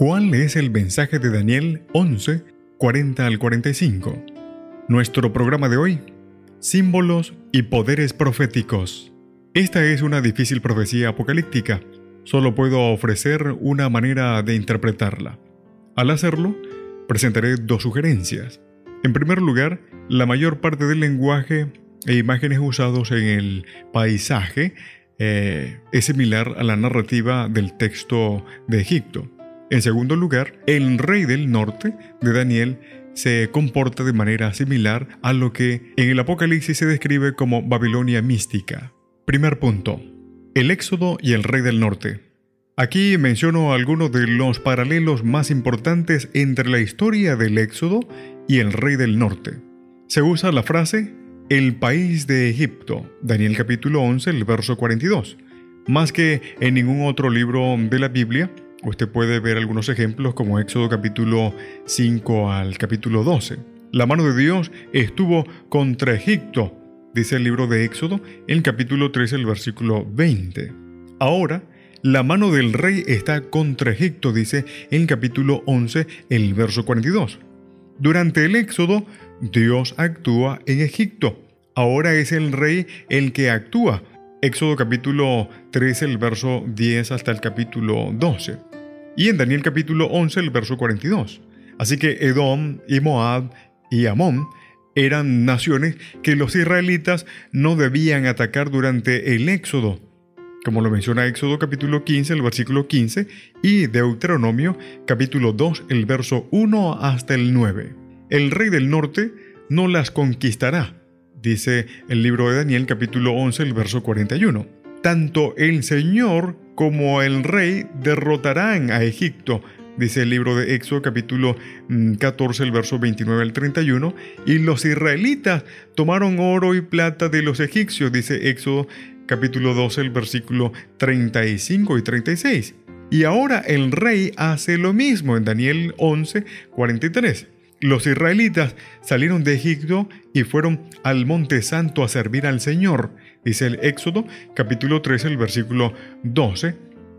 ¿Cuál es el mensaje de Daniel 11, 40 al 45? Nuestro programa de hoy, símbolos y poderes proféticos. Esta es una difícil profecía apocalíptica. Solo puedo ofrecer una manera de interpretarla. Al hacerlo, presentaré dos sugerencias. En primer lugar, la mayor parte del lenguaje e imágenes usados en el paisaje eh, es similar a la narrativa del texto de Egipto. En segundo lugar, el rey del norte de Daniel se comporta de manera similar a lo que en el Apocalipsis se describe como Babilonia mística. Primer punto. El Éxodo y el rey del norte. Aquí menciono algunos de los paralelos más importantes entre la historia del Éxodo y el rey del norte. Se usa la frase el país de Egipto, Daniel capítulo 11, el verso 42. Más que en ningún otro libro de la Biblia, Usted puede ver algunos ejemplos como Éxodo capítulo 5 al capítulo 12. La mano de Dios estuvo contra Egipto, dice el libro de Éxodo, en el capítulo 13, el versículo 20. Ahora, la mano del rey está contra Egipto, dice en el capítulo 11, el verso 42. Durante el Éxodo, Dios actúa en Egipto. Ahora es el rey el que actúa. Éxodo capítulo 13, el verso 10 hasta el capítulo 12 y en Daniel capítulo 11, el verso 42. Así que Edom y Moab y Amón eran naciones que los israelitas no debían atacar durante el éxodo, como lo menciona Éxodo capítulo 15, el versículo 15, y Deuteronomio capítulo 2, el verso 1 hasta el 9. El rey del norte no las conquistará, dice el libro de Daniel capítulo 11, el verso 41. Tanto el Señor como el rey derrotarán a Egipto, dice el libro de Éxodo capítulo 14, mm, el verso 29 al 31, y los israelitas tomaron oro y plata de los egipcios, dice Éxodo capítulo 12, el versículo 35 y 36. Y ahora el rey hace lo mismo en Daniel 11, 43. Los israelitas salieron de Egipto y fueron al monte santo a servir al Señor, dice el Éxodo capítulo 13, el versículo 12,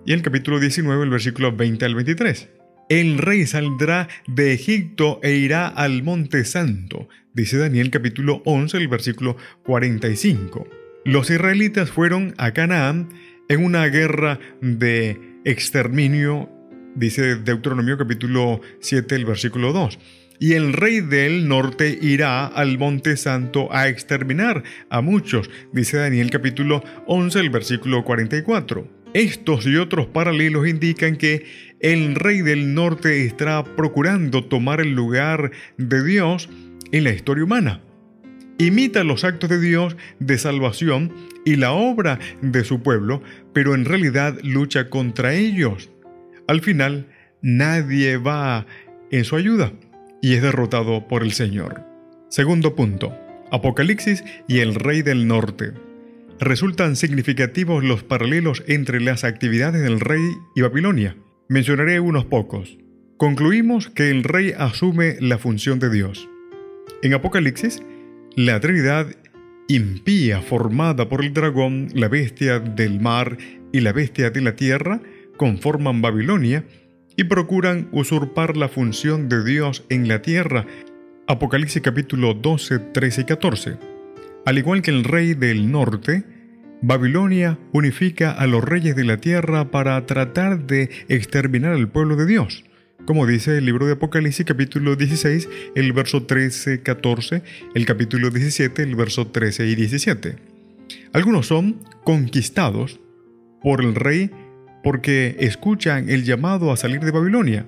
y el capítulo 19, el versículo 20 al 23. El rey saldrá de Egipto e irá al monte santo, dice Daniel capítulo 11, el versículo 45. Los israelitas fueron a Canaán en una guerra de exterminio, dice Deuteronomio capítulo 7, el versículo 2 y el rey del norte irá al monte santo a exterminar a muchos, dice Daniel capítulo 11, el versículo 44. Estos y otros paralelos indican que el rey del norte está procurando tomar el lugar de Dios en la historia humana. Imita los actos de Dios de salvación y la obra de su pueblo, pero en realidad lucha contra ellos. Al final, nadie va en su ayuda y es derrotado por el Señor. Segundo punto. Apocalipsis y el Rey del Norte. Resultan significativos los paralelos entre las actividades del rey y Babilonia. Mencionaré unos pocos. Concluimos que el rey asume la función de Dios. En Apocalipsis, la Trinidad impía formada por el dragón, la bestia del mar y la bestia de la tierra conforman Babilonia y procuran usurpar la función de Dios en la tierra. Apocalipsis capítulo 12, 13 y 14. Al igual que el rey del norte, Babilonia unifica a los reyes de la tierra para tratar de exterminar al pueblo de Dios. Como dice el libro de Apocalipsis capítulo 16, el verso 13, 14, el capítulo 17, el verso 13 y 17. Algunos son conquistados por el rey porque escuchan el llamado a salir de Babilonia.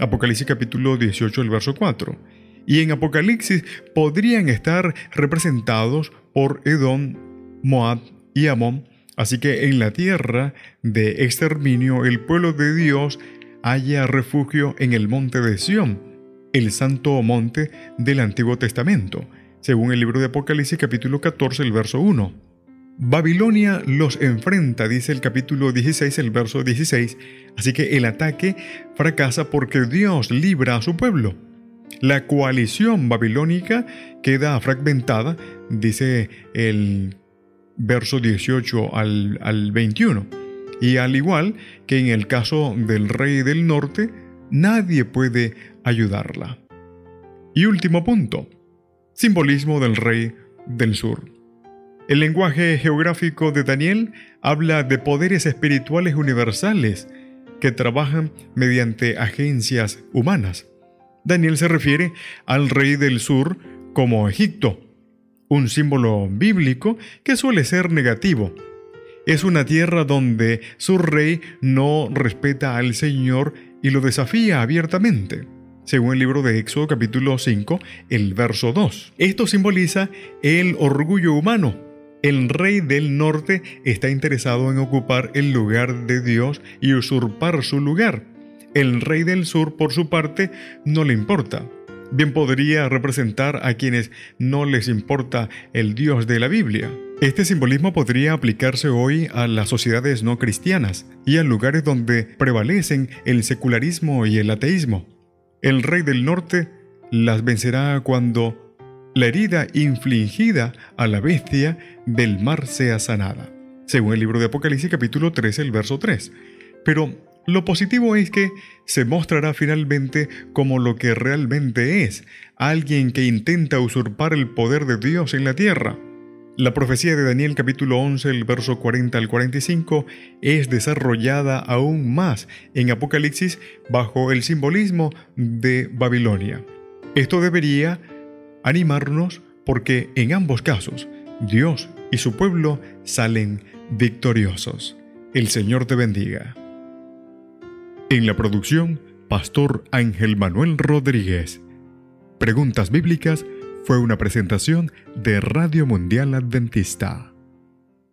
Apocalipsis capítulo 18, el verso 4. Y en Apocalipsis podrían estar representados por Edom, Moab y Amón, Así que en la tierra de exterminio el pueblo de Dios haya refugio en el monte de Sión, el santo monte del Antiguo Testamento, según el libro de Apocalipsis capítulo 14, el verso 1. Babilonia los enfrenta, dice el capítulo 16, el verso 16, así que el ataque fracasa porque Dios libra a su pueblo. La coalición babilónica queda fragmentada, dice el verso 18 al, al 21. Y al igual que en el caso del rey del norte, nadie puede ayudarla. Y último punto, simbolismo del rey del sur. El lenguaje geográfico de Daniel habla de poderes espirituales universales que trabajan mediante agencias humanas. Daniel se refiere al rey del sur como Egipto, un símbolo bíblico que suele ser negativo. Es una tierra donde su rey no respeta al Señor y lo desafía abiertamente, según el libro de Éxodo capítulo 5, el verso 2. Esto simboliza el orgullo humano. El rey del norte está interesado en ocupar el lugar de Dios y usurpar su lugar. El rey del sur, por su parte, no le importa bien podría representar a quienes no les importa el Dios de la Biblia. Este simbolismo podría aplicarse hoy a las sociedades no cristianas y a lugares donde prevalecen el secularismo y el ateísmo. El rey del norte las vencerá cuando la herida infligida a la bestia del mar sea sanada, según el libro de Apocalipsis capítulo 13, el verso 3. Pero lo positivo es que se mostrará finalmente como lo que realmente es, alguien que intenta usurpar el poder de Dios en la tierra. La profecía de Daniel capítulo 11, el verso 40 al 45, es desarrollada aún más en Apocalipsis bajo el simbolismo de Babilonia. Esto debería animarnos porque en ambos casos Dios y su pueblo salen victoriosos. El Señor te bendiga. En la producción, Pastor Ángel Manuel Rodríguez. Preguntas Bíblicas fue una presentación de Radio Mundial Adventista.